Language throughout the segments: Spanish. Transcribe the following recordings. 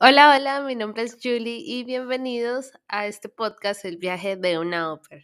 Hola, hola, mi nombre es Julie y bienvenidos a este podcast El viaje de una ópera.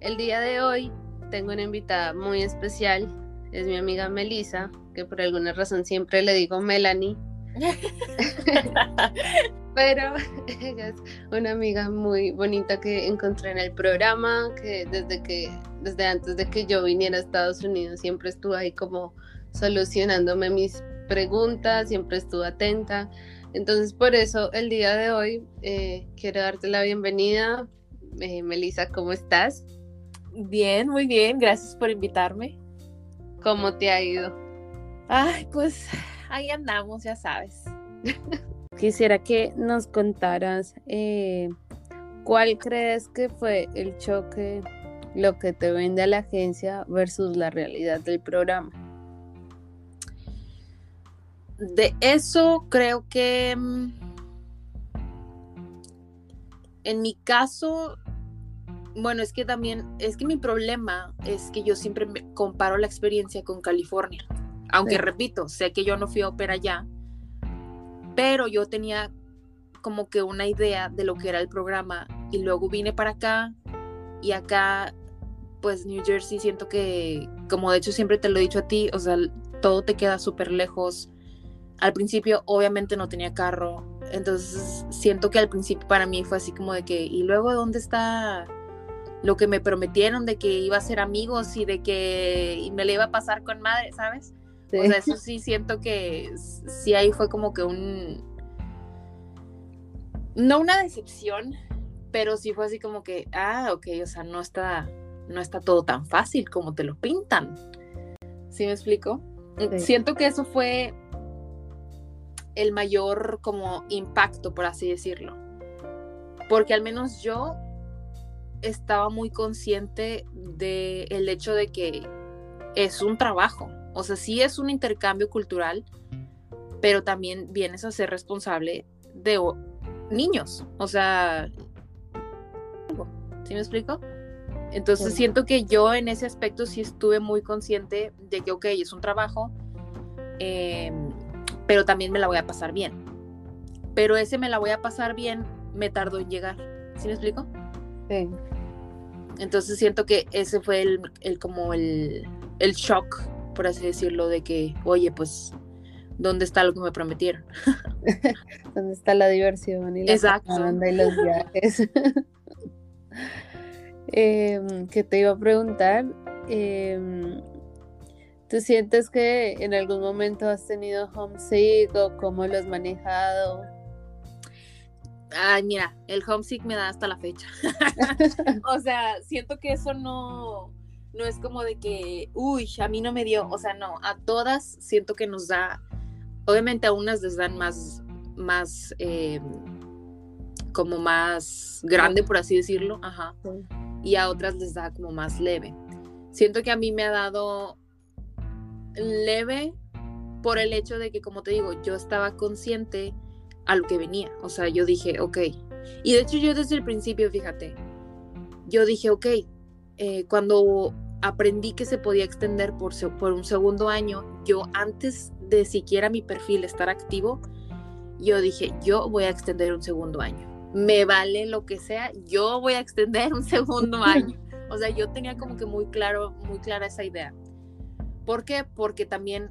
El día de hoy tengo una invitada muy especial, es mi amiga Melissa, que por alguna razón siempre le digo Melanie. Pero ella es una amiga muy bonita que encontré en el programa, que desde que, desde antes de que yo viniera a Estados Unidos, siempre estuvo ahí como solucionándome mis preguntas, siempre estuvo atenta. Entonces, por eso el día de hoy eh, quiero darte la bienvenida. Eh, Melissa, ¿cómo estás? Bien, muy bien, gracias por invitarme. ¿Cómo te ha ido? Ay, pues ahí andamos, ya sabes. Quisiera que nos contaras eh, cuál crees que fue el choque, lo que te vende a la agencia versus la realidad del programa. De eso creo que mm, en mi caso, bueno, es que también, es que mi problema es que yo siempre comparo la experiencia con California. Aunque repito, sé que yo no fui a ópera allá, pero yo tenía como que una idea de lo que era el programa y luego vine para acá y acá pues New Jersey siento que como de hecho siempre te lo he dicho a ti, o sea, todo te queda súper lejos. Al principio obviamente no tenía carro, entonces siento que al principio para mí fue así como de que, ¿y luego dónde está lo que me prometieron de que iba a ser amigos y de que me le iba a pasar con madre, ¿sabes? O sea, eso sí siento que sí ahí fue como que un... No una decepción, pero sí fue así como que, ah, ok, o sea, no está, no está todo tan fácil como te lo pintan. ¿Sí me explico? Siento que eso fue el mayor como impacto, por así decirlo. Porque al menos yo estaba muy consciente del el hecho de que es un trabajo. O sea, sí es un intercambio cultural, pero también vienes a ser responsable de niños. O sea, ¿sí me explico? Entonces siento que yo en ese aspecto sí estuve muy consciente de que, ok, es un trabajo, em, pero también me la voy a pasar bien. Pero ese me la voy a pasar bien me tardó en llegar. ¿Sí me explico? Sí. Entonces siento que ese fue el, el como el, el shock por así decirlo, de que, oye, pues, ¿dónde está lo que me prometieron? ¿Dónde está la diversión y la Exacto. y los viajes? Em, que te iba a preguntar, eh, ¿tú sientes que en algún momento has tenido homesick o cómo lo has manejado? Ay, mira, el homesick me da hasta la fecha. o sea, siento que eso no, no es como de que, uy, a mí no me dio, o sea, no, a todas siento que nos da, obviamente a unas les dan más, más, eh, como más grande, por así decirlo, ajá, y a otras les da como más leve. Siento que a mí me ha dado leve por el hecho de que, como te digo, yo estaba consciente a lo que venía, o sea, yo dije, ok, y de hecho yo desde el principio, fíjate, yo dije, ok, eh, cuando aprendí que se podía extender por, por un segundo año, yo antes de siquiera mi perfil estar activo, yo dije, yo voy a extender un segundo año. Me vale lo que sea, yo voy a extender un segundo año. O sea, yo tenía como que muy claro, muy clara esa idea. ¿Por qué? Porque también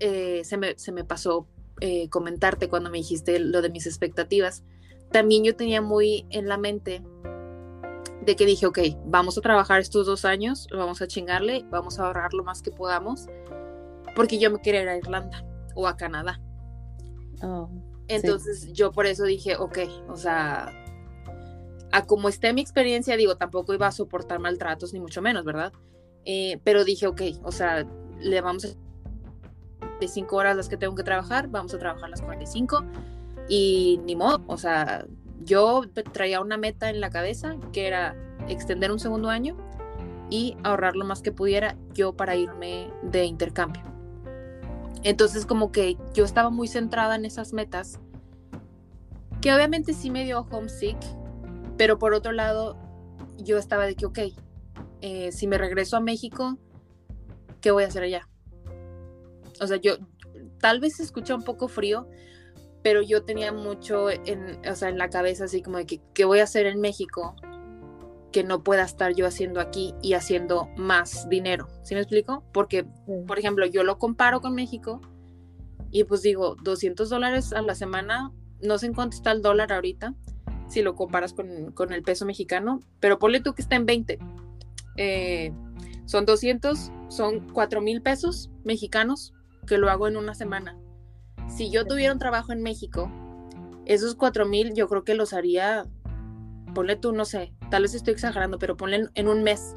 eh, se, me, se, me, pasó eh, comentarte cuando me dijiste lo de mis expectativas. También yo tenía muy en la mente de que dije, ok, vamos a trabajar estos dos años, vamos a chingarle, vamos a ahorrar lo más que podamos, porque yo me quería ir a Irlanda o a Canadá. Oh, Entonces yo por eso dije, ok, o sea, a como esté mi experiencia, digo, tampoco iba a soportar maltratos, ni mucho menos, ¿verdad? Eh, pero dije, ok, o sea, le vamos a... De cinco horas las que tengo que trabajar, vamos a trabajar las 45 y ni modo, o sea, yo traía una meta en la cabeza que era extender un segundo año y ahorrar lo más que pudiera yo para irme de intercambio. Entonces como que yo estaba muy centrada en esas metas, que obviamente sí me dio homesick, pero por otro lado yo estaba de que, ok, eh, si me regreso a México, ¿qué voy a hacer allá? O sea, yo tal vez se escucha un poco frío, pero yo tenía mucho en, o sea, en la cabeza así como de que, ¿qué voy a hacer en México que no pueda estar yo haciendo aquí y haciendo más dinero? ¿Sí me explico? Porque, por ejemplo, yo lo comparo con México y pues digo, 200 dólares a la semana, no sé en cuánto está el dólar ahorita, si lo comparas con, con el peso mexicano, pero ponle tú que está en 20. Eh, son 200, son 4 mil pesos mexicanos que lo hago en una semana. Si yo tuviera un trabajo en México, esos 4 mil yo creo que los haría, ponle tú, no sé, tal vez estoy exagerando, pero ponle en, un mes.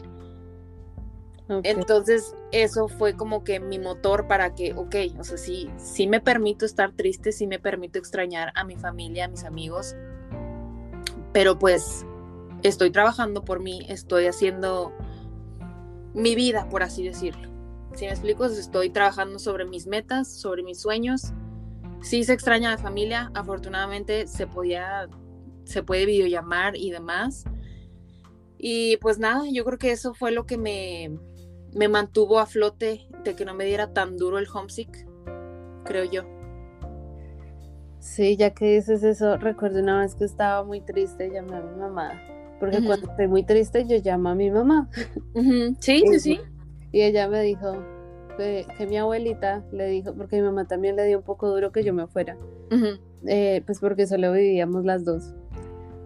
Entonces, eso fue como que mi motor para que, ok, o sea, sí, sí me permito estar triste, sí me permito extrañar a mi familia, a mis amigos, pero pues estoy trabajando por mí, estoy haciendo mi vida, por así decirlo. Si me explico, estoy trabajando sobre mis metas, sobre mis sueños. Sí se extraña la familia, afortunadamente se podía, se puede videollamar y demás. Y pues nada, yo creo que eso fue lo que me, me mantuvo a flote de que no me diera tan duro el homesick, creo yo. Sí, ya que dices eso, recuerdo una vez que estaba muy triste, llamé a mi mamá porque cuando estoy muy triste yo llamo a mi mamá. Sí, sí, sí. Y ella me dijo que, mi abuelita le dijo, porque mi mamá también le dio un poco duro que yo me fuera, eh, pues porque solo vivíamos las dos.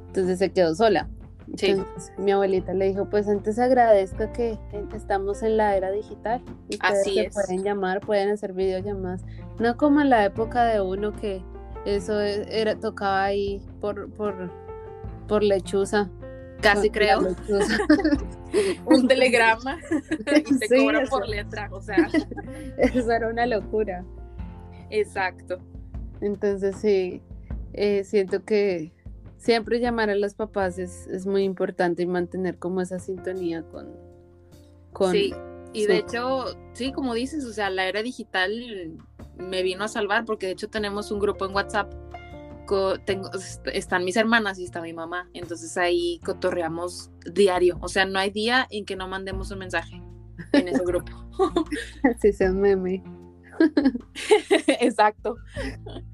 Entonces se quedó sola. Entonces, mi abuelita le dijo, pues antes agradezca que estamos en la era digital y ustedes pueden llamar, pueden hacer videollamadas. No como en la época de uno que eso era tocaba ahí por, por, por lechuza Casi creo. un telegrama y se cobra por letra, o sea. Eso era una locura. Exacto. Entonces sí, eh, siento que siempre llamar a los papás es, muy importante y mantener como esa sintonía con... con sí, y de hecho, sí, como dices, o sea, la era digital me vino a salvar porque de hecho tenemos un grupo en WhatsApp tengo, están mis hermanas y está mi mamá, entonces ahí cotorreamos diario, o sea, no hay día en que no mandemos un mensaje en ese grupo. Así sea un meme. Exacto.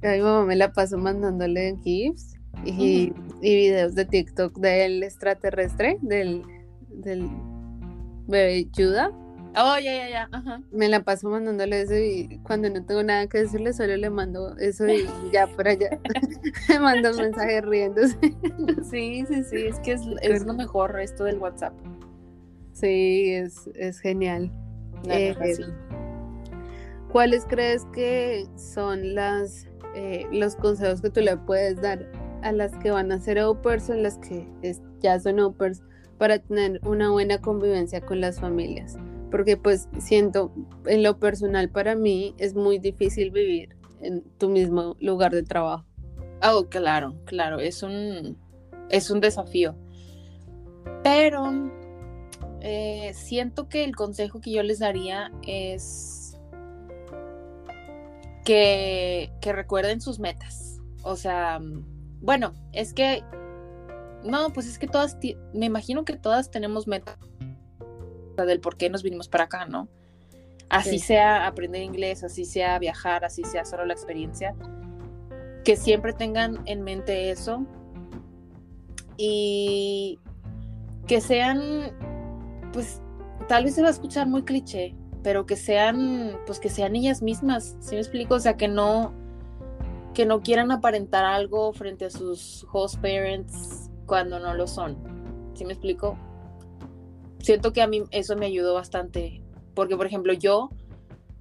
A mi mamá me la paso mandándole GIFs y, y videos de TikTok del extraterrestre, del, del bebé Yuda Oh, ya, ya, ya. Ajá. Me la paso mandándole eso y cuando no tengo nada que decirle, solo le mando eso y ya por allá. me mando un mensaje riéndose. sí, sí, sí. Es que es, lo mejor esto del WhatsApp. Sí, es, es genial. Eh, ¿Cuáles crees que son las eh, los consejos que tú le puedes dar a las que van a ser opers o las que ya son opers para tener una buena convivencia con las familias? Porque pues siento en lo personal para mí es muy difícil vivir en tu mismo lugar de trabajo. Oh, claro, claro, es un, es un desafío. Pero eh, siento que el consejo que yo les daría es que, que recuerden sus metas. O sea, bueno, es que, no, pues es que todas, me imagino que todas tenemos metas del por qué nos vinimos para acá, ¿no? Así sea aprender inglés, así sea viajar, así sea solo la experiencia, que siempre tengan en mente eso y que sean, pues tal vez se va a escuchar muy cliché, pero que sean, pues que sean ellas mismas, ¿sí me explico? O sea, que no, que no quieran aparentar algo frente a sus host parents cuando no lo son, ¿sí me explico? Siento que a mí eso me ayudó bastante, porque por ejemplo yo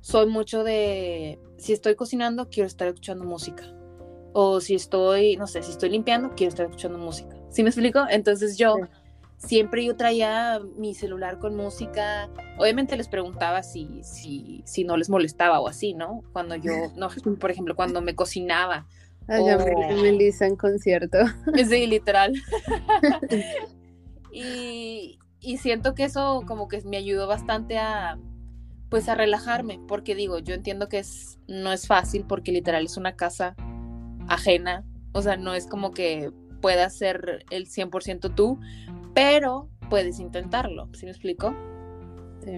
soy mucho de, si estoy cocinando, quiero estar escuchando música. O si estoy, no sé, si estoy limpiando, quiero estar escuchando música. ¿Sí me explico? Entonces yo siempre yo traía mi celular con música. Obviamente les preguntaba si, si, si no les molestaba o así, ¿no? Cuando yo, no, por ejemplo, cuando me cocinaba. Ay, o... Melissa en concierto. Sí, literal. y, y siento que eso como que me ayudó bastante a pues a relajarme, porque digo, yo entiendo que es no es fácil porque literal es una casa ajena, o sea, no es como que puedas ser el 100% tú, pero puedes intentarlo, ¿sí me explico?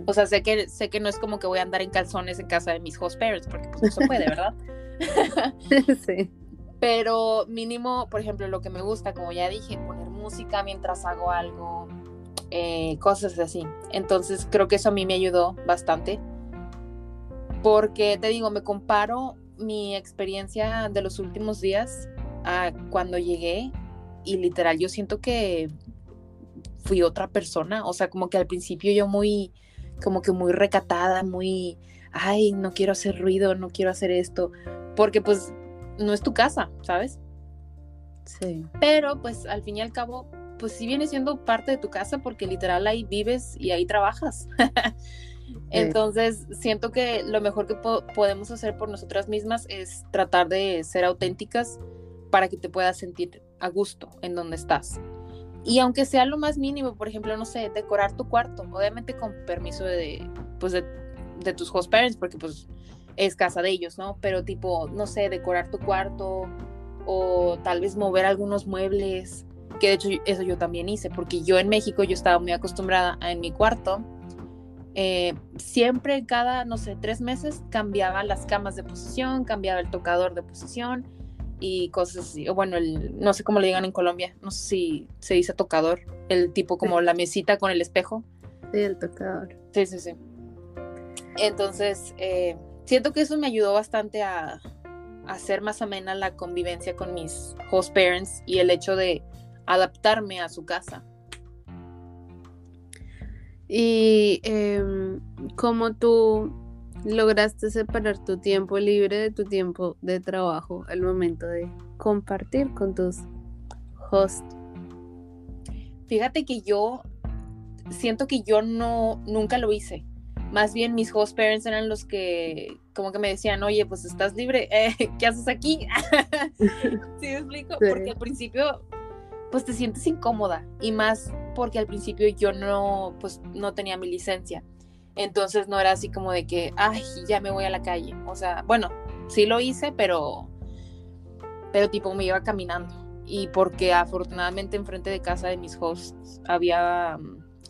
O sea, sé que, sé que no es como que voy a andar en calzones en casa de mis host parents, porque pues no se puede, ¿verdad? sí. Pero mínimo, por ejemplo, lo que me gusta, como ya dije, poner música mientras hago algo, eh, cosas así. Entonces creo que eso a mí me ayudó bastante. Porque te digo, me comparo mi experiencia de los últimos días a cuando llegué y literal yo siento que fui otra persona, o sea, como que al principio yo muy, como que muy recatada, muy, ay, no quiero hacer ruido, no quiero hacer esto, porque pues no es tu casa, ¿sabes? Sí. Pero pues al fin y al cabo, pues sí viene siendo parte de tu casa porque literal ahí vives y ahí trabajas. Entonces, siento que lo mejor que podemos hacer por nosotras mismas es tratar de ser auténticas para que te puedas sentir a gusto en donde estás. Y aunque sea lo más mínimo, por ejemplo, no sé, decorar tu cuarto, obviamente con permiso de, pues de, de tus host parents, porque pues es casa de ellos, ¿no? Pero tipo, no sé, decorar tu cuarto o tal vez mover algunos muebles, que de hecho eso yo también hice, porque yo en México yo estaba muy acostumbrada a en mi cuarto, eh, siempre cada, no sé, tres meses cambiaba las camas de posición, cambiaba el tocador de posición y cosas así, o bueno, el, no sé cómo le digan en Colombia, no sé si se dice tocador, el tipo como la mesita con el espejo. Sí, el tocador. Sí, sí, sí. Entonces, eh, siento que eso me ayudó bastante a, hacer más amena la convivencia con mis host parents y el hecho de adaptarme a su casa. Y eh, cómo tú lograste separar tu tiempo libre de tu tiempo de trabajo al momento de compartir con tus hosts. Fíjate que yo siento que yo no nunca lo hice más bien mis host parents eran los que como que me decían, oye, pues estás libre, eh, ¿qué haces aquí? ¿Sí me explico? Porque al principio, pues te sientes incómoda y más porque al principio yo no, pues no tenía mi licencia. Entonces no era así como de que, ay, ya me voy a la calle. O sea, bueno, sí lo hice, pero, pero tipo me iba caminando. Y porque afortunadamente enfrente de casa de mis hosts había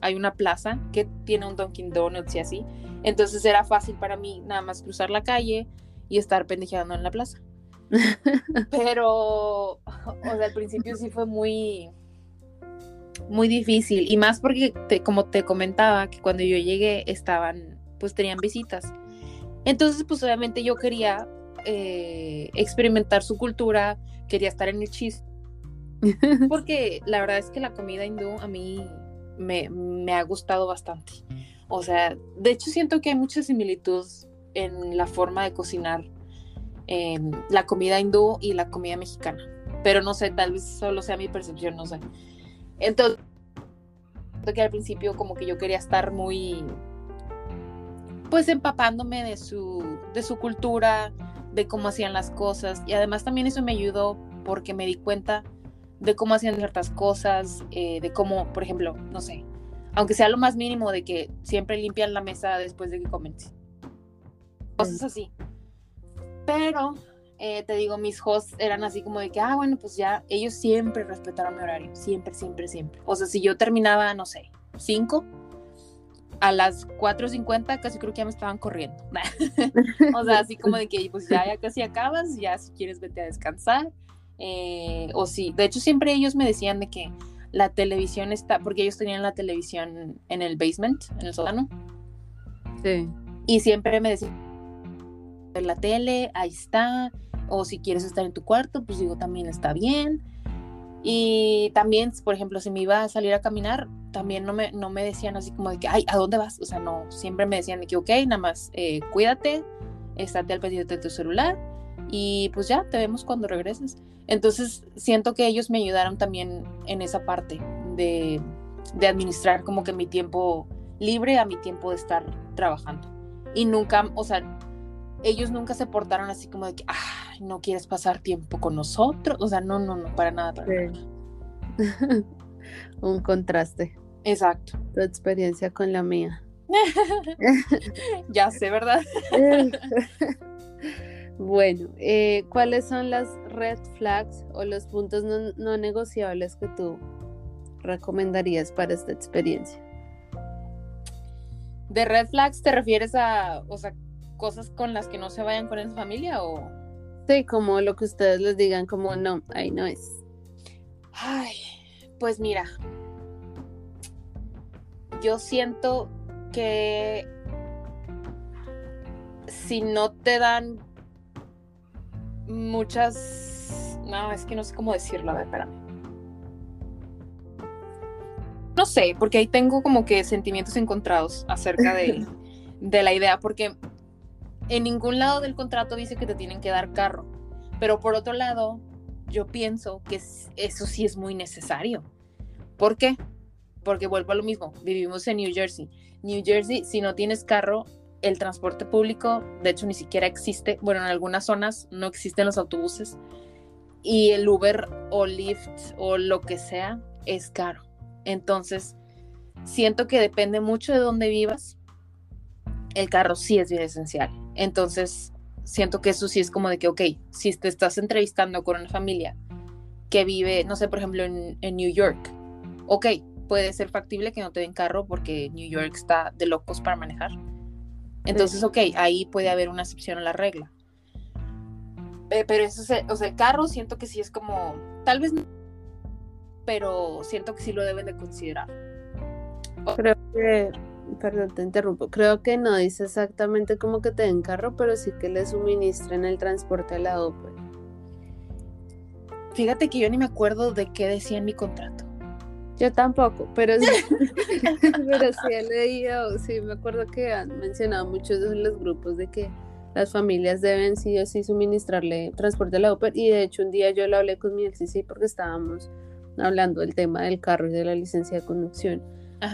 hay una plaza que tiene un Dunkin' Donuts y así. Entonces era fácil para mí nada más cruzar la calle y estar pendejeando en la plaza. Pero, o sea, al principio sí fue muy, muy difícil. Y más porque, como te comentaba, que cuando yo llegué estaban, pues tenían visitas. Entonces, pues obviamente yo quería eh, experimentar su cultura, quería estar en el chiste. Porque la verdad es que la comida hindú a mí me, ha gustado bastante. O sea, de hecho siento que hay mucha similitud en la forma de cocinar em, la comida hindú y la comida mexicana. Pero no sé, tal vez solo sea mi percepción, no sé. Entonces, que al principio como que yo quería estar muy, pues empapándome de su, de su cultura, de cómo hacían las cosas. Y además también eso me ayudó porque me di cuenta de cómo hacían ciertas cosas, eh, de cómo, por ejemplo, no sé, aunque sea lo más mínimo de que siempre limpian la mesa después de que comen. Cosas así. Pero, eh, te digo, mis hosts eran así como de que, ah, bueno, pues ya, ellos siempre respetaron mi horario, siempre, siempre, siempre. O sea, si yo terminaba, no sé, 5, a las 4.50 casi creo que ya me estaban corriendo. o sea, así como de que, pues ya, ya casi acabas, ya si quieres vete a descansar eh, o sí, de hecho siempre ellos me decían de que la televisión está, porque ellos tenían la televisión en el basement, en el sótano. Sí. Y siempre me decían, la tele, ahí está, o si quieres estar en tu cuarto, pues digo, también está bien. Y también, por ejemplo, si me iba a salir a caminar, también no me, no me decían así como de que, ay, ¿a dónde vas? O sea, no, siempre me decían de que, ok, nada más eh, cuídate, estate al pendiente de tu celular y pues ya, te vemos cuando regreses. Entonces siento que ellos me ayudaron también en esa parte de, administrar como que mi tiempo libre a mi tiempo de estar trabajando. Y nunca, o sea, ellos nunca se portaron así como de que, ah, no quieres pasar tiempo con nosotros. O sea, no, no, no, para nada, para nada. Un contraste. Exacto. Tu experiencia con la mía. ya sé, ¿verdad? Bueno, eh, ¿cuáles son las red flags o los puntos no, negociables que tú recomendarías para esta experiencia? ¿De red flags te refieres a, o sea, cosas con las que no se vayan con esa familia o...? Sí, como lo que ustedes les digan, como no, ahí no es. Ay, pues mira, yo siento que si no te dan muchas... No, es que no sé cómo decirlo, a ver, espérame. No sé, porque ahí tengo como que sentimientos encontrados acerca de, de la idea, porque en ningún lado del contrato dice que te tienen que dar carro, pero por otro lado, yo pienso que eso sí es muy necesario. ¿Por qué? Porque vuelvo a lo mismo, vivimos en New Jersey. New Jersey, si no tienes carro, el transporte público, de hecho, ni siquiera existe. Bueno, en algunas zonas no existen los autobuses. Y el Uber o Lyft o lo que sea es caro. Entonces, siento que depende mucho de dónde vivas. El carro sí es bien esencial. Entonces, siento que eso sí es como de que, ok, si te estás entrevistando con una familia que vive, no sé, por ejemplo, en, New York, ok, puede ser factible que no te den carro porque New York está de locos para manejar. Entonces, ok, ahí puede haber una excepción a la regla. Eh, pero eso, o sea, el carro siento que sí es como, tal vez, pero siento que sí lo deben de considerar. Creo que perdón, te interrumpo. Creo que no dice exactamente como que te den carro, pero sí que le suministren el transporte a la OPE. Fíjate que yo ni me acuerdo de qué decía en mi contrato. Yo tampoco, pero sí, pero sí he leído, sí me acuerdo que han mencionado muchos de los grupos de que las familias deben sí o sí suministrarle transporte a la OPE y de hecho un día yo lo hablé con mi sí porque estábamos hablando del tema del carro y de la licencia de conducción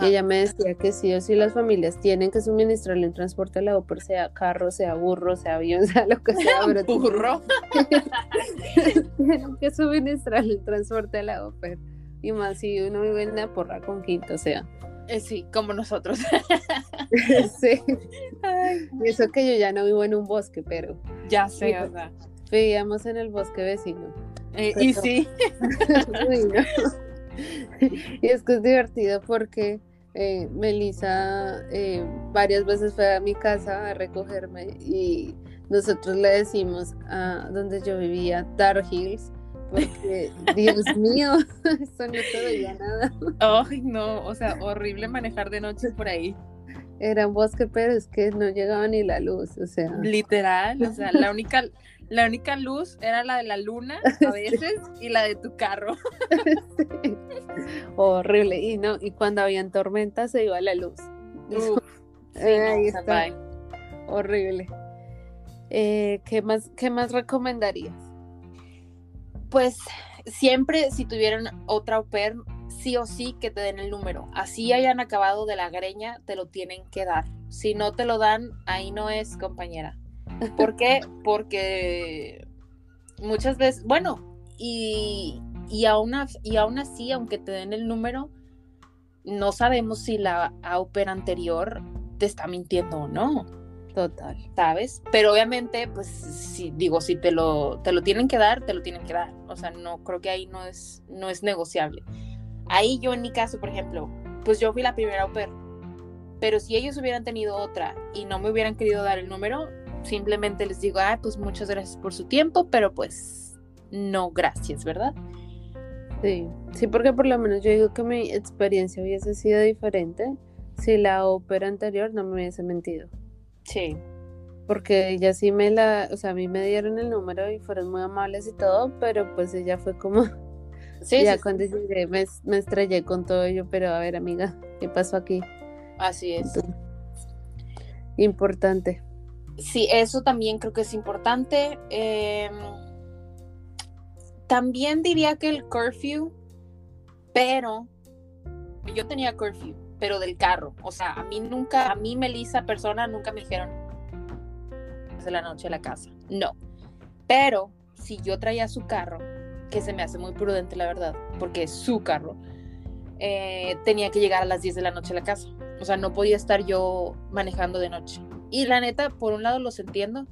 y ella me decía que sí o sí las familias tienen que suministrarle un transporte a la OPER, sea carro, sea burro, sea avión, sea lo que sea. burro. tienen que suministrarle el transporte a la OPER. Y más si uno vive en la porra con quinto, o sea. Eh, sí, como nosotros. sí. Y eso que yo ya no vivo en un bosque, pero. Ya sé, o sea. Vivíamos en el bosque vecino. Eh, y sí. y es que es divertido porque eh, Melissa eh, varias veces fue a mi casa a recogerme y nosotros le decimos a donde yo vivía Dark Hills porque Dios mío, esto no se veía nada. Ay, no, o sea, horrible manejar de noche por ahí. Era un bosque, pero es que no llegaba ni la luz, o sea. Literal, o sea, la única, la única luz era la de la luna a veces y la de tu carro. Horrible. Y no, y cuando habían tormentas se iba la luz. Ahí está. Horrible. Eh, ¿qué, más, ¿Qué más recomendarías? Pues siempre si tuvieran otra au pair, sí o sí que te den el número. Así hayan acabado de la greña, te lo tienen que dar. Si no te lo dan, ahí no es compañera. ¿Por qué? Porque muchas veces, bueno, y, y, aún, y aún así, aunque te den el número, no sabemos si la AUPER anterior te está mintiendo o no. Total. ¿Sabes? Pero obviamente, pues, si digo, si te lo, te lo tienen que dar, te lo tienen que dar. O sea, no creo que ahí no es, no es negociable. Ahí yo en mi caso, por ejemplo, pues yo fui la primera au Pero si ellos hubieran tenido otra y no me hubieran querido dar el número, simplemente les digo, ah, pues muchas gracias por su tiempo, pero pues no gracias, ¿verdad? Sí, sí, porque por lo menos yo digo que mi experiencia hubiese sido diferente si la ópera anterior no me hubiese mentido. Sí. Porque ella sí me la, o sea, a mí me dieron el número y fueron muy amables y todo, pero pues ella fue como, sí, ya cuando llegué me, me, estrellé con todo ello, pero a ver amiga, ¿qué pasó aquí? Así es. importante sí, eso también creo que es importante. Em, también diría que el curfew, pero yo tenía curfew, pero del carro. O sea, a mí nunca, a mí, Melissa, persona, nunca me dijeron de la noche a la casa. No. Pero si yo traía su carro, que se me hace muy prudente, la verdad, porque es su carro, eh, tenía que llegar a las 10 de la noche a la casa. O sea, no podía estar yo manejando de noche. Y la neta, por un lado los entiendo,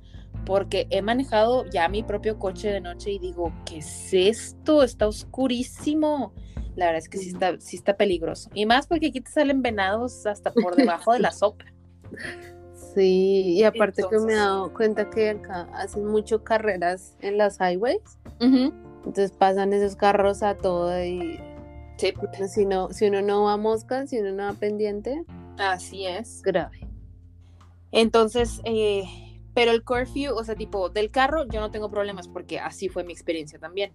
porque he manejado ya mi propio coche de noche y digo, ¿qué es esto? Está oscurísimo. La verdad es que sí está, sí está peligroso. Y más porque aquí te salen venados hasta por debajo de la sopa. Sí, y aparte que me he dado cuenta que acá hacen mucho carreras en las highways. Entonces pasan esos carros a todo y sí. si, no, si uno no va a mosca, si uno no va pendiente. Así es. Grave. Entonces, eh, pero el curfew, o sea, tipo, del carro yo no tengo problemas porque así fue mi experiencia también.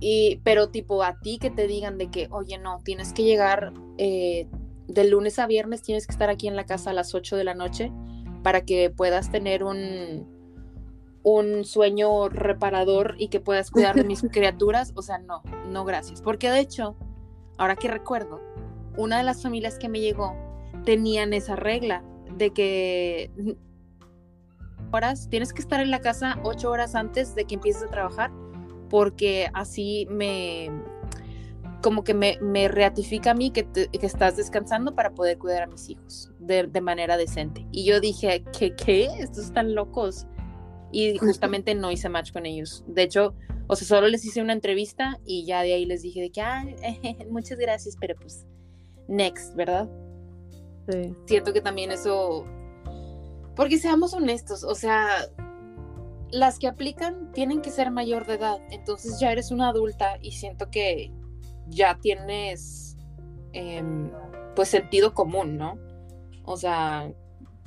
Y, pero tipo, a ti que te digan de que, oye, no, tienes que llegar eh, de lunes a viernes, tienes que estar aquí en la casa a las 8 de la noche para que puedas tener un, un sueño reparador y que puedas cuidar de mis criaturas. O sea, no, no gracias. Porque de hecho, ahora que recuerdo, una de las familias que me llegó tenían esa regla de que horas, tienes que estar en la casa ocho horas antes de que empieces a trabajar, porque así me, como que me, me reatifica a mí que, que, estás descansando para poder cuidar a mis hijos de, de manera decente. Y yo dije, ¿qué? ¿Qué? Estos están locos. Y justamente no hice match con ellos. De hecho, o sea, solo les hice una entrevista y ya de ahí les dije de que, ah, muchas gracias, pero pues, next, ¿verdad? Sí. Siento que también eso porque seamos honestos, o sea, las que aplican tienen que ser mayor de edad, entonces ya eres una adulta y siento que ya tienes em, pues sentido común, ¿no? O sea,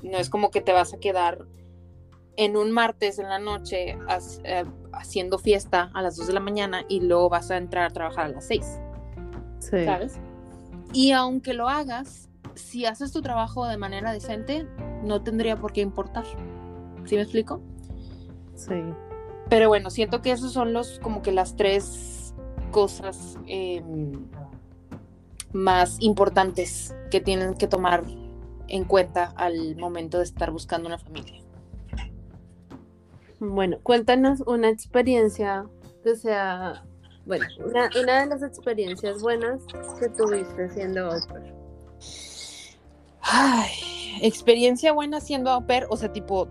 no es como que te vas a quedar en un martes en la noche eh, haciendo fiesta a las 2 de la mañana y luego vas a entrar a trabajar a las 6. Sí. ¿Sabes? Y aunque lo hagas, si haces tu trabajo de manera decente, no tendría por qué importar. ¿Sí me explico? Sí. Pero bueno, siento que esos son los como que las tres cosas em, más importantes que tienen que tomar en cuenta al momento de estar buscando una familia. Bueno, cuéntanos una experiencia que sea, bueno, una, una de las experiencias buenas que tuviste siendo au Ay, experiencia buena siendo au pair, o sea, tipo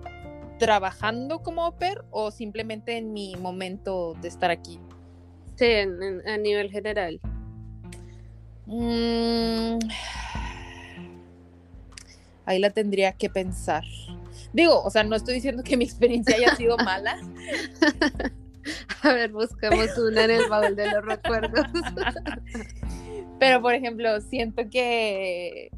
trabajando como au pair o simplemente en mi momento de estar aquí. Sí, a nivel general. Mm, ahí la tendría que pensar. Digo, o sea, no estoy diciendo que mi experiencia haya sido mala. A ver, buscamos una en el baúl de los recuerdos. Pero, por ejemplo, siento que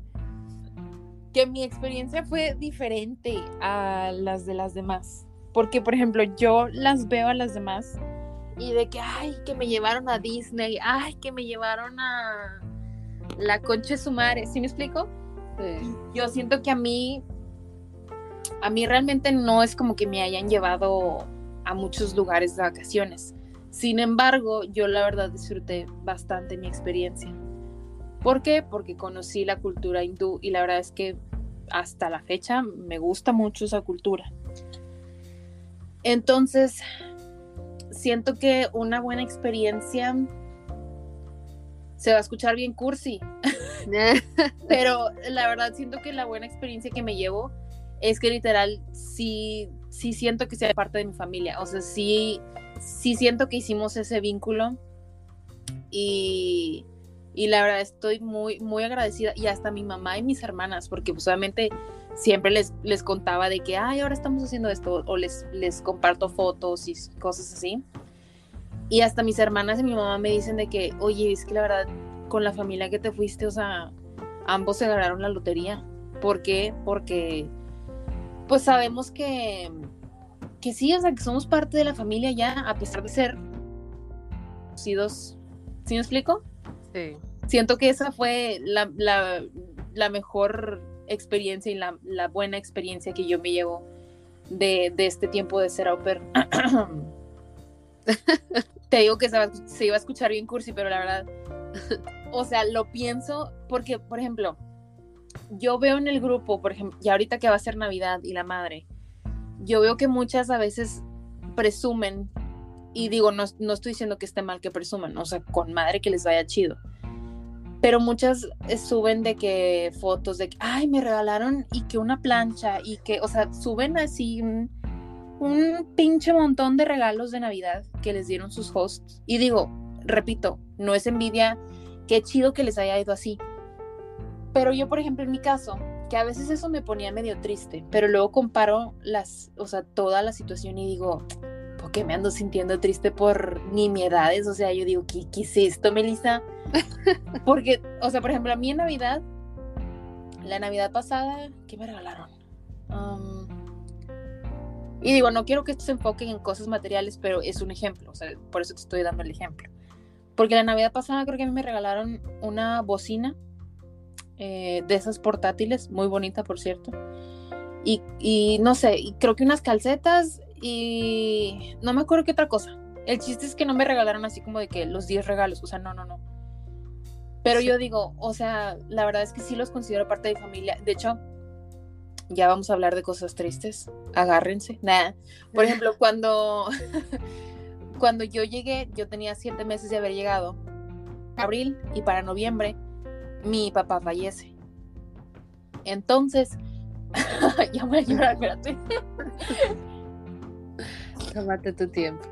que mi experiencia fue diferente a las de las demás. Porque, por ejemplo, yo las veo a las demás y de que, ay, que me llevaron a Disney, ay, que me llevaron a la Concha de Sumare, ¿sí me explico? Yo siento que a mí, a mí realmente no es como que me hayan llevado a muchos lugares de vacaciones. Sin embargo, yo la verdad disfruté bastante mi experiencia. ¿Por qué? Porque conocí la cultura hindú y la verdad es que hasta la fecha me gusta mucho esa cultura. Entonces, siento que una buena experiencia se va a escuchar bien cursi, pero la verdad siento que la buena experiencia que me llevo es que literal sí, sí siento que sea parte de mi familia, o sea, sí, sí siento que hicimos ese vínculo y y la verdad estoy muy, muy agradecida y hasta mi mamá y mis hermanas, porque pues obviamente siempre les, les contaba de que, ay, ahora estamos haciendo esto, o les, les comparto fotos y cosas así. Y hasta mis hermanas y mi mamá me dicen de que, oye, es que la verdad, con la familia que te fuiste, o sea, ambos se ganaron la lotería. ¿Por qué? Porque, pues sabemos que, que sí, o sea, que somos parte de la familia ya, a pesar de ser conocidos. ¿Sí me explico? Sí siento que esa fue la, mejor experiencia y la, buena experiencia que yo me llevo de, este tiempo de ser au pair. Te digo que se, iba a escuchar bien cursi, pero la verdad, o sea, lo pienso porque, por ejemplo, yo veo en el grupo, por ejemplo, y ahorita que va a ser Navidad y la madre, yo veo que muchas a veces presumen, y digo, no, no estoy diciendo que esté mal que presuman, o sea, con madre que les vaya chido, pero muchas eh, suben de que fotos de que, ay, me regalaron y que una plancha y que, o sea, suben así un pinche montón de regalos de Navidad que les dieron sus hosts. Y digo, repito, no es envidia, qué chido que les haya ido así. Pero yo, por ejemplo, en mi caso, que a veces eso me ponía medio triste, pero luego comparo las, o sea, toda la situación y digo, ¿por qué me ando sintiendo triste por nimiedades? O sea, yo digo, ¿qué, qué es esto, Melissa? Porque, o sea, por ejemplo, a mí en Navidad, la Navidad pasada, ¿qué me regalaron? y digo, no quiero que esto se enfoque en cosas materiales, pero es un ejemplo, o sea, por eso te estoy dando el ejemplo. Porque la Navidad pasada creo que a mí me regalaron una bocina eh, de esas portátiles, muy bonita por cierto. Y, no sé, y creo que unas calcetas y no me acuerdo qué otra cosa. El chiste es que no me regalaron así como de que los 10 regalos, o sea, no, no, no. Pero yo digo, o sea, la verdad es que sí los considero parte de mi familia. De hecho, ya vamos a hablar de cosas tristes. Agárrense. Nada. Por ejemplo, cuando, cuando yo llegué, yo tenía siete meses de haber llegado. Abril y para noviembre mi papá fallece. Entonces, ya voy a llorar, espérate. Tómate tu tiempo.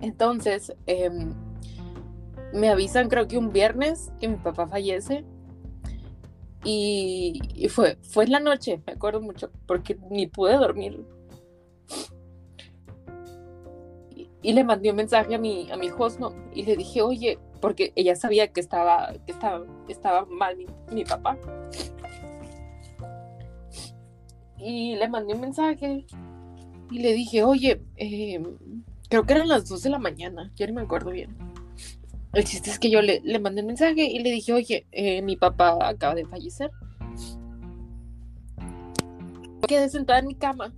Entonces, em, me avisan creo que un viernes que mi papá fallece. Y, fue, fue en la noche, me acuerdo mucho, porque ni pude dormir y le mandé un mensaje a mi, a mi host y le dije, oye, porque ella sabía que estaba, que estaba, estaba mal mi, papá. Y le mandé un mensaje y le dije, oye, em, creo que eran las 2 de la mañana, ya no me acuerdo bien. El chiste es que yo le, le mandé un mensaje y le dije, oye, eh, mi papá acaba de fallecer. Quedé sentada en mi cama,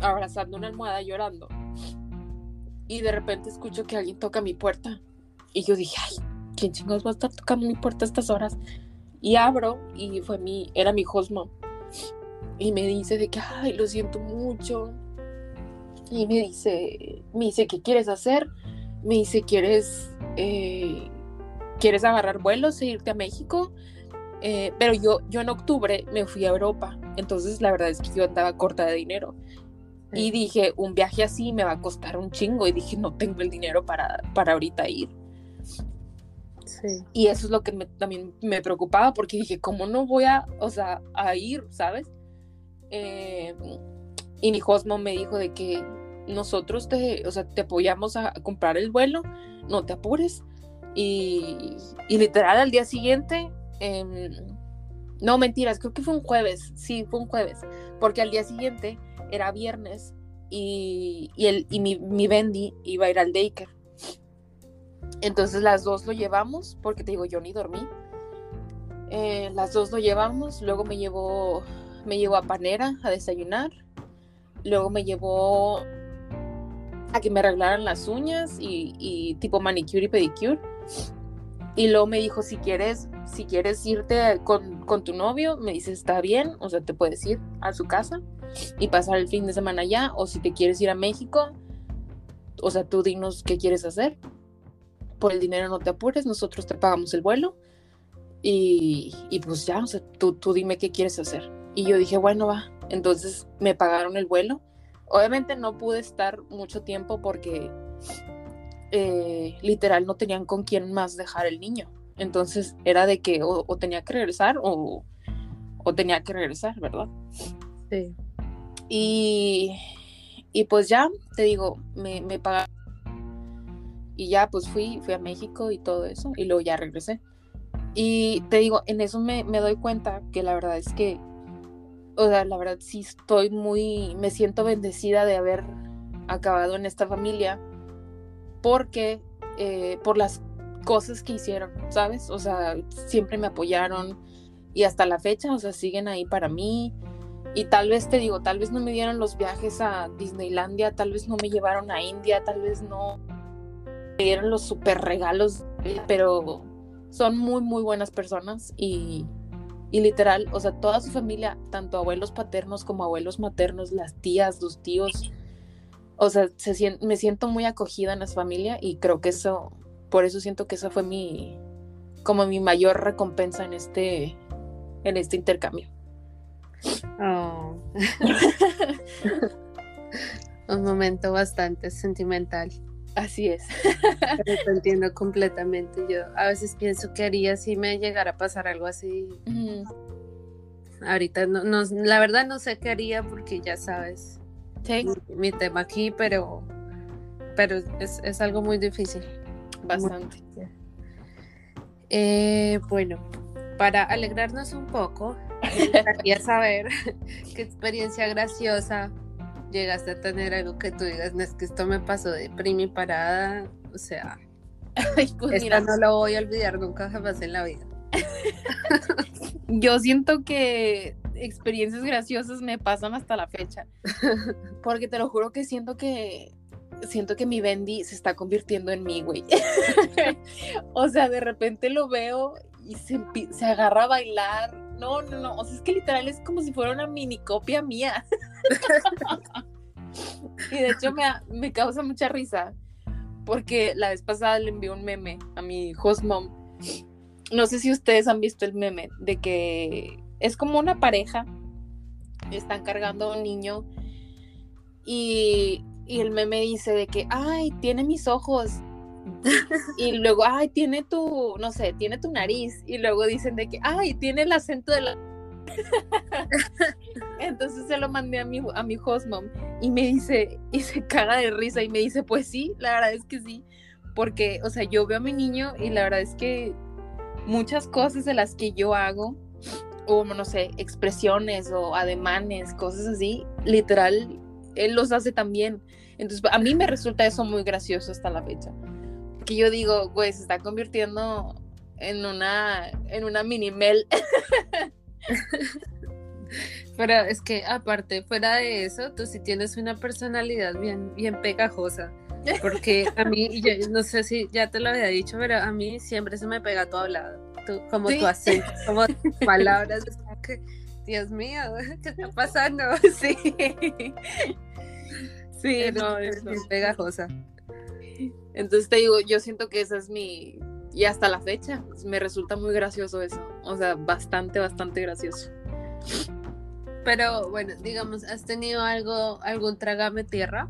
abrazando una almohada llorando y de repente escucho que alguien toca mi puerta. Y yo dije, ay, ¿quién chingados va a estar tocando mi puerta a estas horas? Y abro y fue mi, era mi Josmo. Y me dice de que, ay, lo siento mucho. Y me dice, me dice, ¿qué quieres hacer? Me dice, ¿quieres, eh, ¿quieres agarrar vuelos e irte a México? Eh, pero yo, yo en octubre me fui a Europa. Entonces la verdad es que yo andaba corta de dinero. Y dije, un viaje así me va a costar un chingo. Y dije, no tengo el dinero para, para ahorita ir. Sí. Y eso es lo que también me preocupaba porque dije, ¿cómo no voy a, o sea, a ir, sabes? Eh, y mi Josmo me dijo de que nosotros te, o sea, te apoyamos a comprar el vuelo, no te apures. Y, y literal al día siguiente, em, no mentiras, creo que fue un jueves, sí, fue un jueves, porque al día siguiente era viernes y, el, y mi, mi Bendy iba a ir al daycare. Entonces las dos lo llevamos, porque te digo, yo ni dormí. Eh, las dos lo llevamos, luego me llevó, me llevó a Panera a desayunar, luego me llevó a que me arreglaran las uñas y, tipo manicure y pedicure. Y luego me dijo, si quieres, si quieres irte con, con, tu novio, me dice, está bien, o sea, te puedes ir a su casa y pasar el fin de semana allá, o si te quieres ir a México, o sea, tú dinos qué quieres hacer. Por el dinero no te apures, nosotros te pagamos el vuelo. Y, y pues ya, o sea, tú, tú dime qué quieres hacer. Y yo dije, bueno, va. Entonces me pagaron el vuelo. Obviamente no pude estar mucho tiempo porque eh, literal no tenían con quién más dejar el niño. Entonces era de que o, tenía que regresar o, o, tenía que regresar, ¿verdad? Sí. Y, y pues ya, te digo, me, me pagaron. Y ya pues fui, fui a México y todo eso. Y luego ya regresé. Y te digo, en eso me, me doy cuenta que la verdad es que, o sea, la verdad sí estoy muy, me siento bendecida de haber acabado en esta familia porque eh, por las cosas que hicieron, ¿sabes? O sea, siempre me apoyaron y hasta la fecha, o sea, siguen ahí para mí. Y tal vez te digo, tal vez no me dieron los viajes a Disneylandia, tal vez no me llevaron a India, tal vez no me dieron los super regalos, pero son muy, muy buenas personas y, y literal, o sea, toda su familia, tanto abuelos paternos como abuelos maternos, las tías, los tíos, o sea, se, me siento muy acogida en esa familia y creo que eso, por eso siento que esa fue mi, como mi mayor recompensa en este, en este intercambio. Oh. Un momento bastante sentimental. Así es. Pero te entiendo completamente. Yo a veces pienso que haría si me llegara a pasar algo así. Ahorita no, no, la verdad no sé qué haría porque ya sabes mi, tema aquí, pero, pero es, es algo muy difícil. Bastante. Eh, bueno, para alegrarnos un poco, quería saber qué experiencia graciosa llegaste a tener algo que tú digas, no es que esto me pasó de primi parada, o sea, pues no lo voy a olvidar nunca jamás en la vida. Yo siento que experiencias graciosas me pasan hasta la fecha, porque te lo juro que siento que siento que mi Bendy se está convirtiendo en mí, güey. o sea, de repente lo veo y se, se agarra a bailar. No, no, no. O sea, es que literal es como si fuera una mini copia mía. y de hecho me, me causa mucha risa porque la vez pasada le envié un meme a mi host mom. No sé si ustedes han visto el meme de que es como una pareja, están cargando a un niño y y el meme dice de que, ay, tiene mis ojos. y luego, ay, tiene tu, no sé, tiene tu nariz. Y luego dicen de que, ay, tiene el acento de la... Entonces se lo mandé a mi, a mi host mom y me dice, y se caga de risa y me dice, pues sí, la verdad es que sí. Porque, o sea, yo veo a mi niño y la verdad es que muchas cosas de las que yo hago, o no sé, expresiones o ademanes, cosas así, literal, él los hace también. Entonces, a mí me resulta eso muy gracioso hasta la fecha. Que yo digo, güey, se está convirtiendo en una, en una mini mel. Pero es que aparte, fuera de eso, tú sí tienes una personalidad bien, bien pegajosa. Porque a mí, yo no sé si ya te lo había dicho, pero a mí siempre se me pega todo hablado. Tú, como tu acento, como tus palabras, es como que Dios mío, ¿qué está pasando? Sí. Sí, no, es pegajosa. Entonces te digo, yo siento que esa es mi. Y hasta la fecha, me resulta muy gracioso eso. O sea, bastante, bastante gracioso. Pero bueno, digamos, ¿has tenido algo, algún trágame tierra?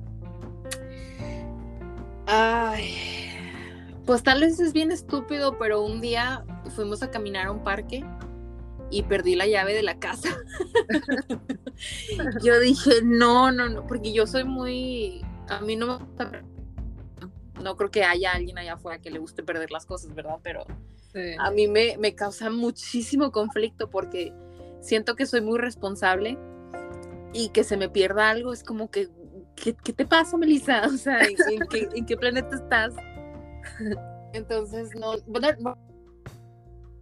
Ay. Pues tal vez es bien estúpido, pero un día fuimos a caminar a un parque y perdí la llave de la casa. yo dije, no, no, no, porque yo soy muy, a mí no me gusta, no creo que haya alguien allá afuera que le guste perder las cosas, ¿verdad? Pero a mí me, me causa muchísimo conflicto porque siento que soy muy responsable y que se me pierda algo es como que, ¿qué, te pasa, Melissa? O sea, ¿en, qué, ¿en, qué, planeta estás? Entonces, no,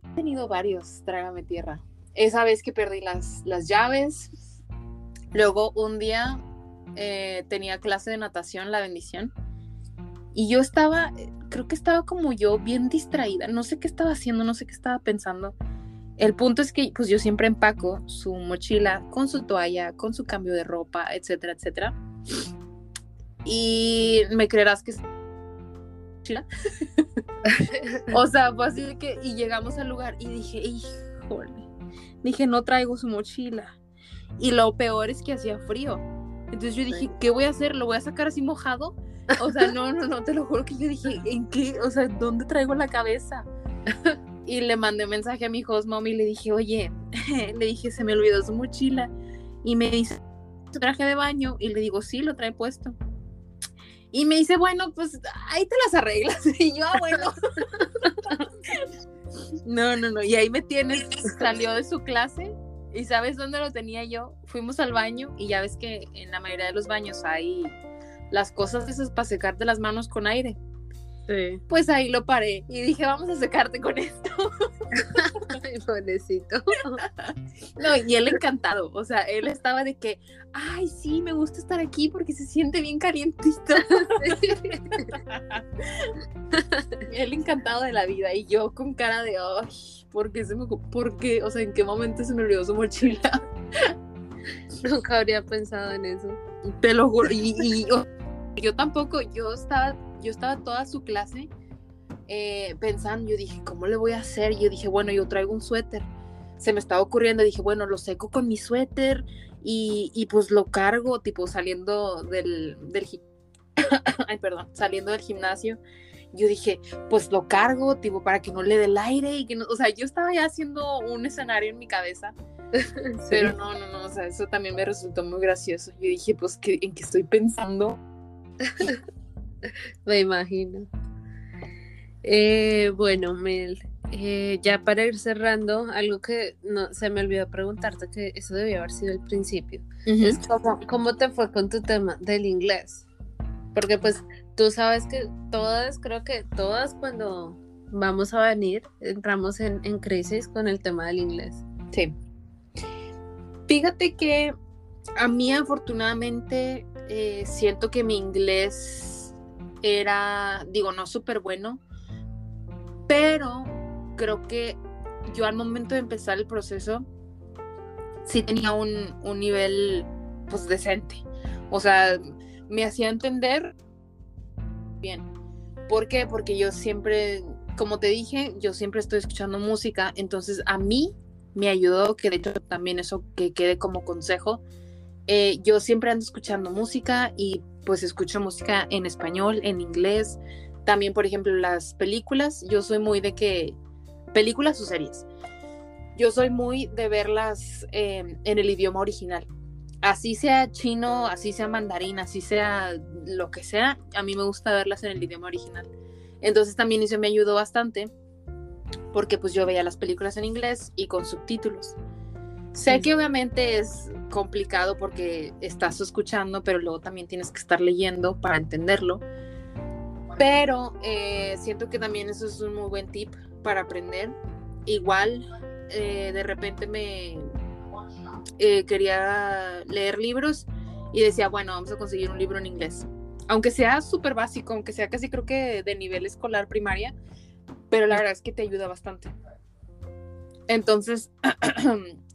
He tenido varios, trágame tierra. Esa vez que perdí las, las llaves. Luego un día eh, tenía clase de natación, la bendición. Y yo estaba, creo que estaba como yo, bien distraída. No sé qué estaba haciendo, no sé qué estaba pensando. El punto es que pues yo siempre empaco su mochila con su toalla, con su cambio de ropa, etcétera, etcétera. Y me creerás que o sea, fue así que, y llegamos al lugar y dije, híjole, dije, no traigo su mochila. Y lo peor es que hacía frío. Entonces yo dije, ¿qué voy a hacer? ¿Lo voy a sacar así mojado? O sea, no, no, no, te lo juro que yo dije, ¿en qué? O sea, ¿dónde traigo la cabeza? y le mandé mensaje a mi host mom y le dije, oye, le dije, se me olvidó su mochila. Y me dice, ¿tu traje de baño? Y le digo, sí, lo trae puesto. Y me dice, bueno, pues ahí te las arreglas. Y yo, ah, bueno. no, no, no. Y ahí me tienes. Salió de su clase. ¿Y sabes dónde lo tenía yo? Fuimos al baño y ya ves que en la mayoría de los baños hay las cosas esas para secarte las manos con aire. Pues ahí lo paré y dije, vamos a secarte con esto. Ay, pobrecito. No, y él encantado, o sea, él estaba de que, ay, sí, me gusta estar aquí porque se siente bien calientito. él encantado de la vida y yo con cara de, ay, ¿por qué se me, por qué? O sea, ¿en qué momento se me olvidó su mochila? Nunca habría pensado en eso. Te lo juro, y, yo tampoco, yo estaba yo estaba toda su clase eh, pensando, yo dije, ¿cómo le voy a hacer? Yo dije, bueno, yo traigo un suéter, se me estaba ocurriendo, dije, bueno, lo seco con mi suéter y, y pues lo cargo, tipo saliendo del, del ay, perdón, saliendo del gimnasio. Yo dije, pues lo cargo, tipo, para que no le dé el aire y que no, o sea, yo estaba ya haciendo un escenario en mi cabeza. Pero no, no, no, o sea, eso también me resultó muy gracioso. Yo dije, pues, ¿qué, ¿en qué estoy pensando? me imagino. Eh, bueno, Mel, eh, ya para ir cerrando, algo que no se me olvidó preguntarte, que eso debía haber sido el principio. es cómo, te fue con tu tema del inglés? Porque pues tú sabes que todas, creo que todas cuando vamos a venir, entramos en, crisis con el tema del inglés. Sí. Fíjate que a mí afortunadamente eh, siento que mi inglés era, digo, no súper bueno, pero creo que yo al momento de empezar el proceso sí tenía un, nivel pues decente. O sea, me hacía entender bien. ¿Por qué? Porque yo siempre, como te dije, yo siempre estoy escuchando música, entonces a mí me ayudó, que de hecho también eso que quede como consejo, eh, yo siempre ando escuchando música y pues escucho música en español, en inglés, también por ejemplo las películas, yo soy muy de que películas o series. Yo soy muy de verlas em, en el idioma original. Así sea chino, así sea mandarín, así sea lo que sea, a mí me gusta verlas en el idioma original. Entonces también eso me ayudó bastante porque pues yo veía las películas en inglés y con subtítulos. Sé que obviamente es complicado porque estás escuchando, pero luego también tienes que estar leyendo para entenderlo. Pero eh, siento que también eso es un muy buen tip para aprender. Igual, eh, de repente me eh, quería leer libros y decía, bueno, vamos a conseguir un libro en inglés. Aunque sea súper básico, aunque sea casi creo que de nivel escolar primaria, pero la verdad es que te ayuda bastante. Entonces,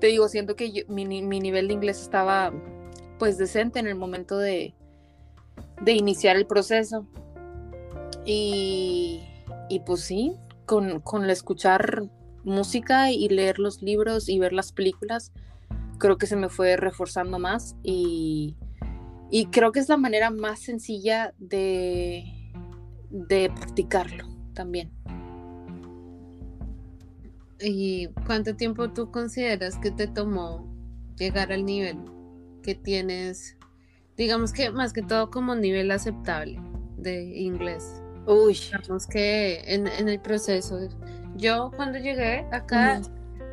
te digo, siento que mi, nivel de inglés estaba pues decente en el momento de, de iniciar el proceso. Y, y pues sí, con, con escuchar música y leer los libros y ver las películas, creo que se me fue reforzando más y, y creo que es la manera más sencilla de, de practicarlo también. ¿Y cuánto tiempo tú consideras que te tomó llegar al nivel que tienes, digamos que más que todo como nivel aceptable de inglés? Uy. Digamos que en, el proceso, yo cuando llegué acá,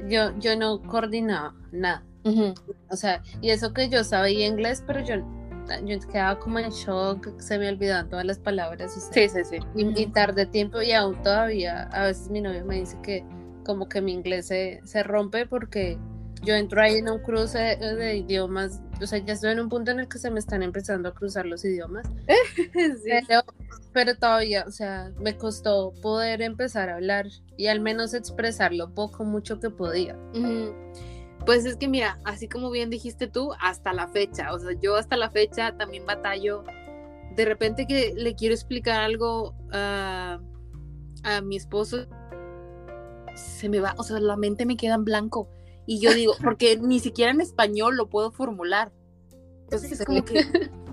yo, yo no coordinaba nada. O sea, y eso que yo sabía inglés, pero yo, yo quedaba como en shock, se me olvidaban todas las palabras. sí, sí, sí. Y, y tarde tiempo y aún todavía, a veces mi novio me dice que como que mi inglés se, se rompe porque yo entro ahí en un cruce de, idiomas, o sea, ya estoy en un punto en el que se me están empezando a cruzar los idiomas, pero, todavía, o sea, me costó poder empezar a hablar y al menos expresar lo poco, mucho que podía. Pues es que mira, así como bien dijiste tú, hasta la fecha, o sea, yo hasta la fecha también batallo, de repente que le quiero explicar algo a, a mi esposo, se me va, o sea, la mente me queda en blanco y yo digo, porque ni siquiera en español lo puedo formular. Entonces es como que,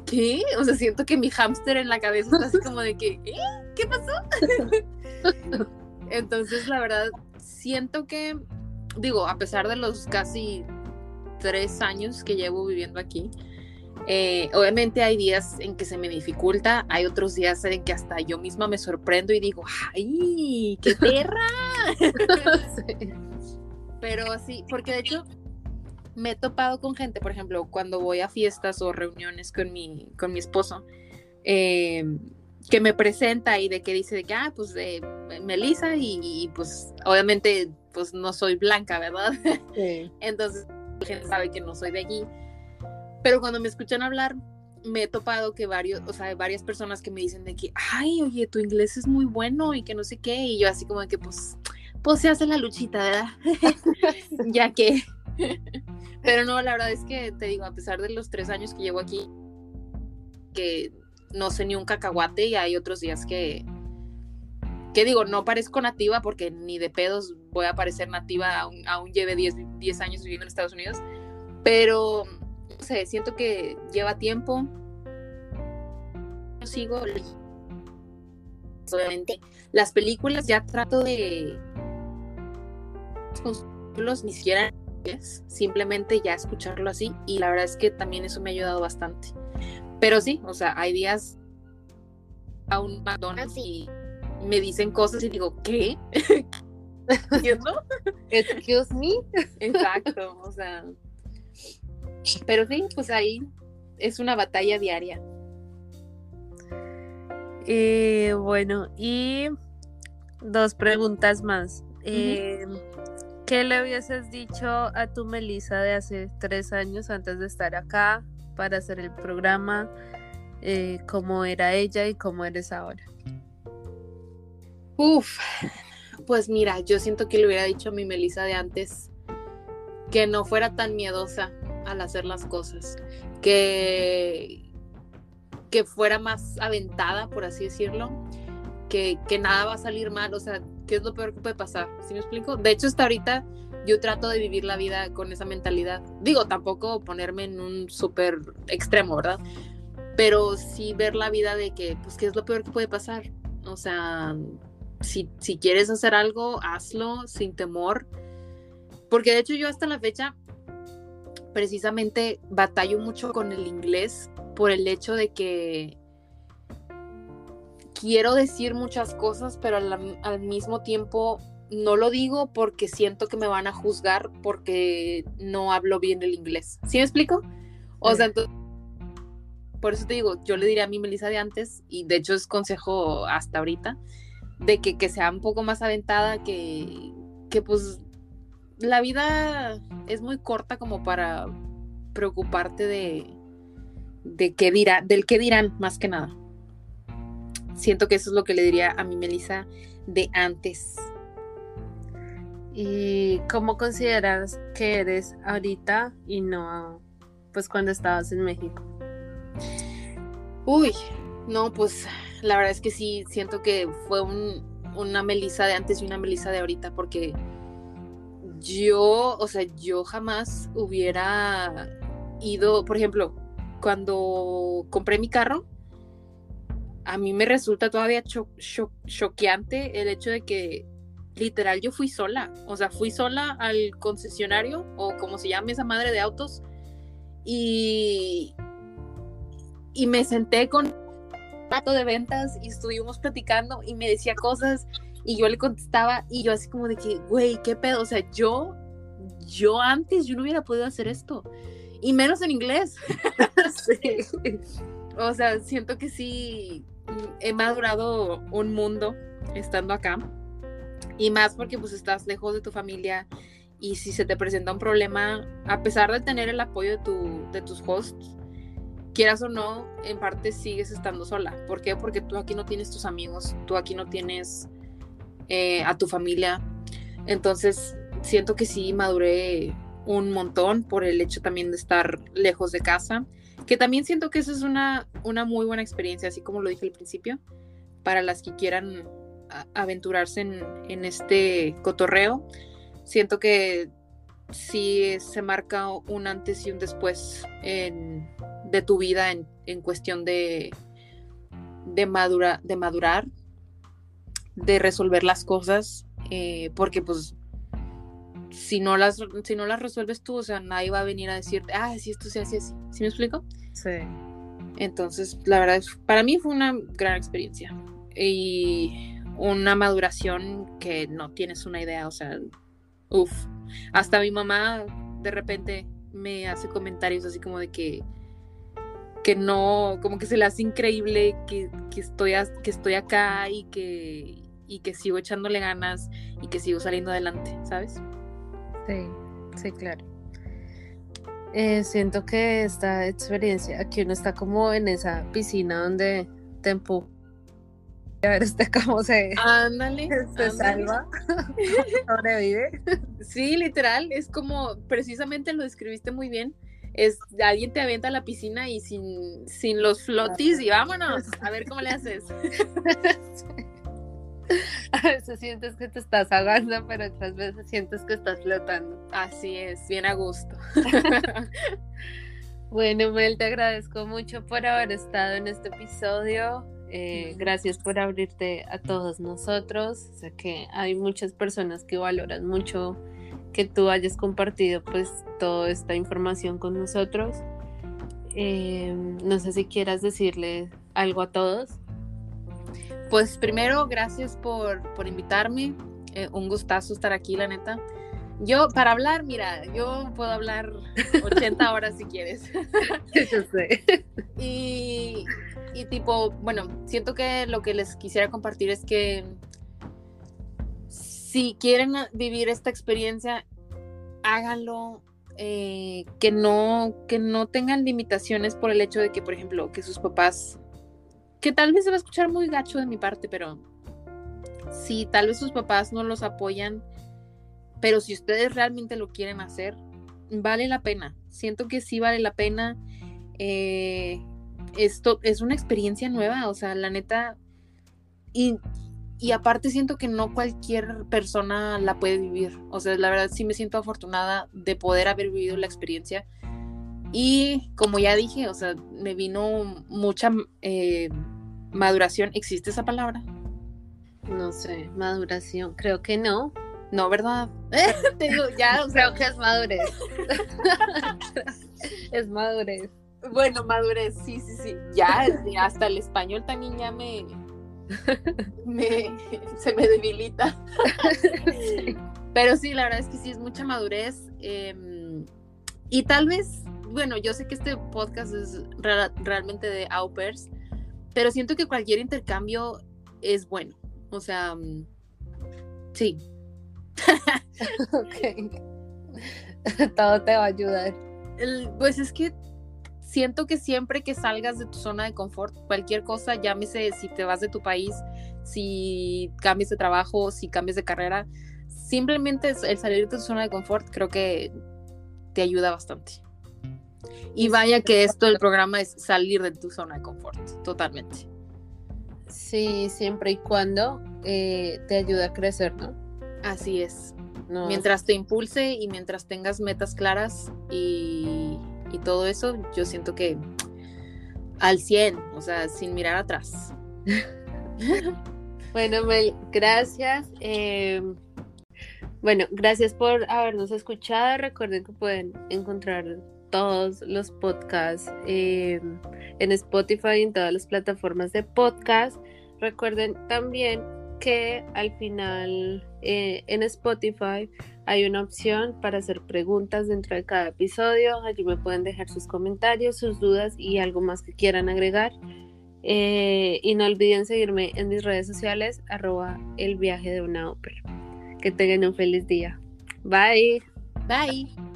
¿qué? O sea, siento que mi hámster en la cabeza está así como de que, ¿eh? ¿Qué pasó? Entonces, la verdad, siento que, digo, a pesar de los casi tres años que llevo viviendo aquí, eh, obviamente hay días en que se me dificulta, hay otros días en que hasta yo misma me sorprendo y digo, ¡ay, qué perra! sí. Pero sí, porque de hecho me he topado con gente, por ejemplo, cuando voy a fiestas o reuniones con mi, con mi esposo, em, que me presenta y de que dice de que, ah, pues de Melissa y, pues obviamente pues no soy blanca, ¿verdad? Sí. Entonces, la gente sabe que no soy de allí. Pero cuando me escuchan hablar, me he topado que varios, o sea, varias personas que me dicen de que, ay, oye, tu inglés es muy bueno y que no sé qué, y yo así como de que, pues, pues se hace la luchita, ¿verdad? ya que. Pero no, la verdad es que te digo, a pesar de los tres años que llevo aquí, que no sé ni un cacahuate y hay otros días que, que digo, no parezco nativa porque ni de pedos voy a parecer nativa, aún, aún lleve 10, 10 años viviendo en Estados Unidos, pero, sé, siento que lleva tiempo. Yo sigo, obviamente, las películas ya trato de ni siquiera simplemente ya escucharlo así y la verdad es que también eso me ha ayudado bastante. Pero sí, o sea, hay días a un McDonald's y me dicen cosas y digo, ¿qué? Excuse me. Exacto, o sea. Pero sí, pues ahí es una batalla diaria. Eh, bueno, y dos preguntas más. Eh, ¿Qué le hubieses dicho a tu Melissa de hace tres años antes de estar acá para hacer el programa? Eh, ¿Cómo era ella y cómo eres ahora? Uf, pues mira, yo siento que le hubiera dicho a mi Melissa de antes que no fuera tan miedosa al hacer las cosas, que, que fuera más aventada, por así decirlo, que, que nada va a salir mal, o sea, ¿qué es lo peor que puede pasar? ¿Sí me explico? De hecho, hasta ahorita yo trato de vivir la vida con esa mentalidad. Digo, tampoco ponerme en un súper extremo, ¿verdad? Pero sí ver la vida de que, pues, ¿qué es lo peor que puede pasar? O sea, si, si quieres hacer algo, hazlo sin temor. Porque de hecho yo hasta la fecha precisamente batallo mucho con el inglés por el hecho de que quiero decir muchas cosas, pero al, mismo tiempo no lo digo porque siento que me van a juzgar porque no hablo bien el inglés. ¿Sí me explico? O sea, entonces, por eso te digo, yo le diría a mi Melissa de antes, y de hecho es consejo hasta ahorita, de que, que sea un poco más aventada, que, que pues la vida es muy corta como para preocuparte de, de qué dirá, del qué dirán más que nada. Siento que eso es lo que le diría a mi Melissa de antes. ¿Y cómo consideras que eres ahorita y no pues cuando estabas en México? Uy, no, pues la verdad es que sí, siento que fue un, una Melissa de antes y una Melissa de ahorita, porque yo, o sea, yo jamás hubiera ido, por ejemplo, cuando compré mi carro, a mí me resulta todavía choqueante el hecho de que literal yo fui sola, o sea, fui sola al concesionario o como se llame esa madre de autos y, y me senté con rato de ventas y estuvimos platicando y me decía cosas y yo le contestaba y yo así como de que, güey, ¿qué pedo? O sea, yo, yo antes, yo no hubiera podido hacer esto. Y menos en inglés. O sea, siento que sí he madurado un mundo estando acá. Y más porque pues estás lejos de tu familia y si se te presenta un problema, a pesar de tener el apoyo de, tu, de tus hosts, quieras o no, en parte sigues estando sola. ¿Por qué? Porque tú aquí no tienes tus amigos, tú aquí no tienes eh, a tu familia. Entonces, siento que sí maduré un montón por el hecho también de estar lejos de casa, que también siento que eso es una, una muy buena experiencia, así como lo dije al principio, para las que quieran aventurarse en, en este cotorreo. Siento que sí se marca un antes y un después en, de tu vida en, cuestión de, de, madura, de madurar, de resolver las cosas, eh, porque pues si no, las, si no las resuelves tú, o sea, nadie va a venir a decirte, ah, si esto se hace así. ¿Sí me explico? Sí. Entonces, la verdad, para mí fue una gran experiencia y una maduración que no tienes una idea, o sea, uff. Hasta mi mamá de repente me hace comentarios así como de que que no, como que se le hace increíble que, estoy, que estoy acá y que, y que sigo echándole ganas y que sigo saliendo adelante, ¿sabes? Sí, sí, claro. Eh, siento que esta experiencia, aquí uno está como en esa piscina donde te empuja a ver este cómo se, ándale, se salva, sobrevive. Sí, literal, es como, precisamente lo describiste muy bien, es alguien te avienta a la piscina y sin, sin los flotis y vámonos, a ver cómo le haces. A veces sientes que te estás ahogando, pero otras veces sientes que estás flotando. Así es, bien a gusto. bueno, Mel, te agradezco mucho por haber estado en este episodio. Eh, gracias por abrirte a todos nosotros. Sé que hay muchas personas que valoran mucho que tú hayas compartido pues toda esta información con nosotros. Eh, no sé si quieras decirle algo a todos. Pues primero, gracias por, por invitarme. Eh, un gustazo estar aquí, la neta. Yo, para hablar, mira, yo puedo hablar 80 horas si quieres. Yo sé. Y, y tipo, bueno, siento que lo que les quisiera compartir es que si quieren vivir esta experiencia, háganlo. Eh, que no que no tengan limitaciones por el hecho de que por ejemplo que sus papás que tal vez se va a escuchar muy gacho de mi parte pero si tal vez sus papás no los apoyan pero si ustedes realmente lo quieren hacer vale la pena siento que sí vale la pena eh, esto es una experiencia nueva o sea la neta y y aparte siento que no cualquier persona la puede vivir. O sea, la verdad sí me siento afortunada de poder haber vivido la experiencia. Y como ya dije, o sea, me vino mucha eh, maduración. ¿Existe esa palabra? No sé, maduración. Creo que no. No, ¿verdad? Te digo, ya, creo que es madurez. es madurez. Bueno, madurez, sí, sí, sí. Ya, hasta el español también ya me, se me debilita. Pero sí, la verdad es que sí es mucha madurez. Em, y tal vez, bueno, yo sé que este podcast es realmente de au pairs, pero siento que cualquier intercambio es bueno. O sea, mm, sí. Todo te va a ayudar. pues es que siento que siempre que salgas de tu zona de confort, cualquier cosa, llámese si te vas de tu país, si cambias de trabajo, si cambias de carrera, simplemente el salir de tu zona de confort creo que te ayuda bastante. Y vaya que esto del programa es salir de tu zona de confort, totalmente. Sí, siempre y cuando eh, te ayuda a crecer, ¿no? Así es. mientras te impulse y mientras tengas metas claras y y todo eso, yo siento que al 100, o sea, sin mirar atrás. bueno, Mel, gracias. Em, bueno, gracias por habernos escuchado. Recuerden que pueden encontrar todos los podcasts em, en Spotify y en todas las plataformas de podcast. Recuerden también que al final eh, en Spotify hay una opción para hacer preguntas dentro de cada episodio. Allí me pueden dejar sus comentarios, sus dudas y algo más que quieran agregar. Eh, y no olviden seguirme en mis redes sociales, arroba el viaje de una ópera. Que tengan un feliz día. Bye. Bye.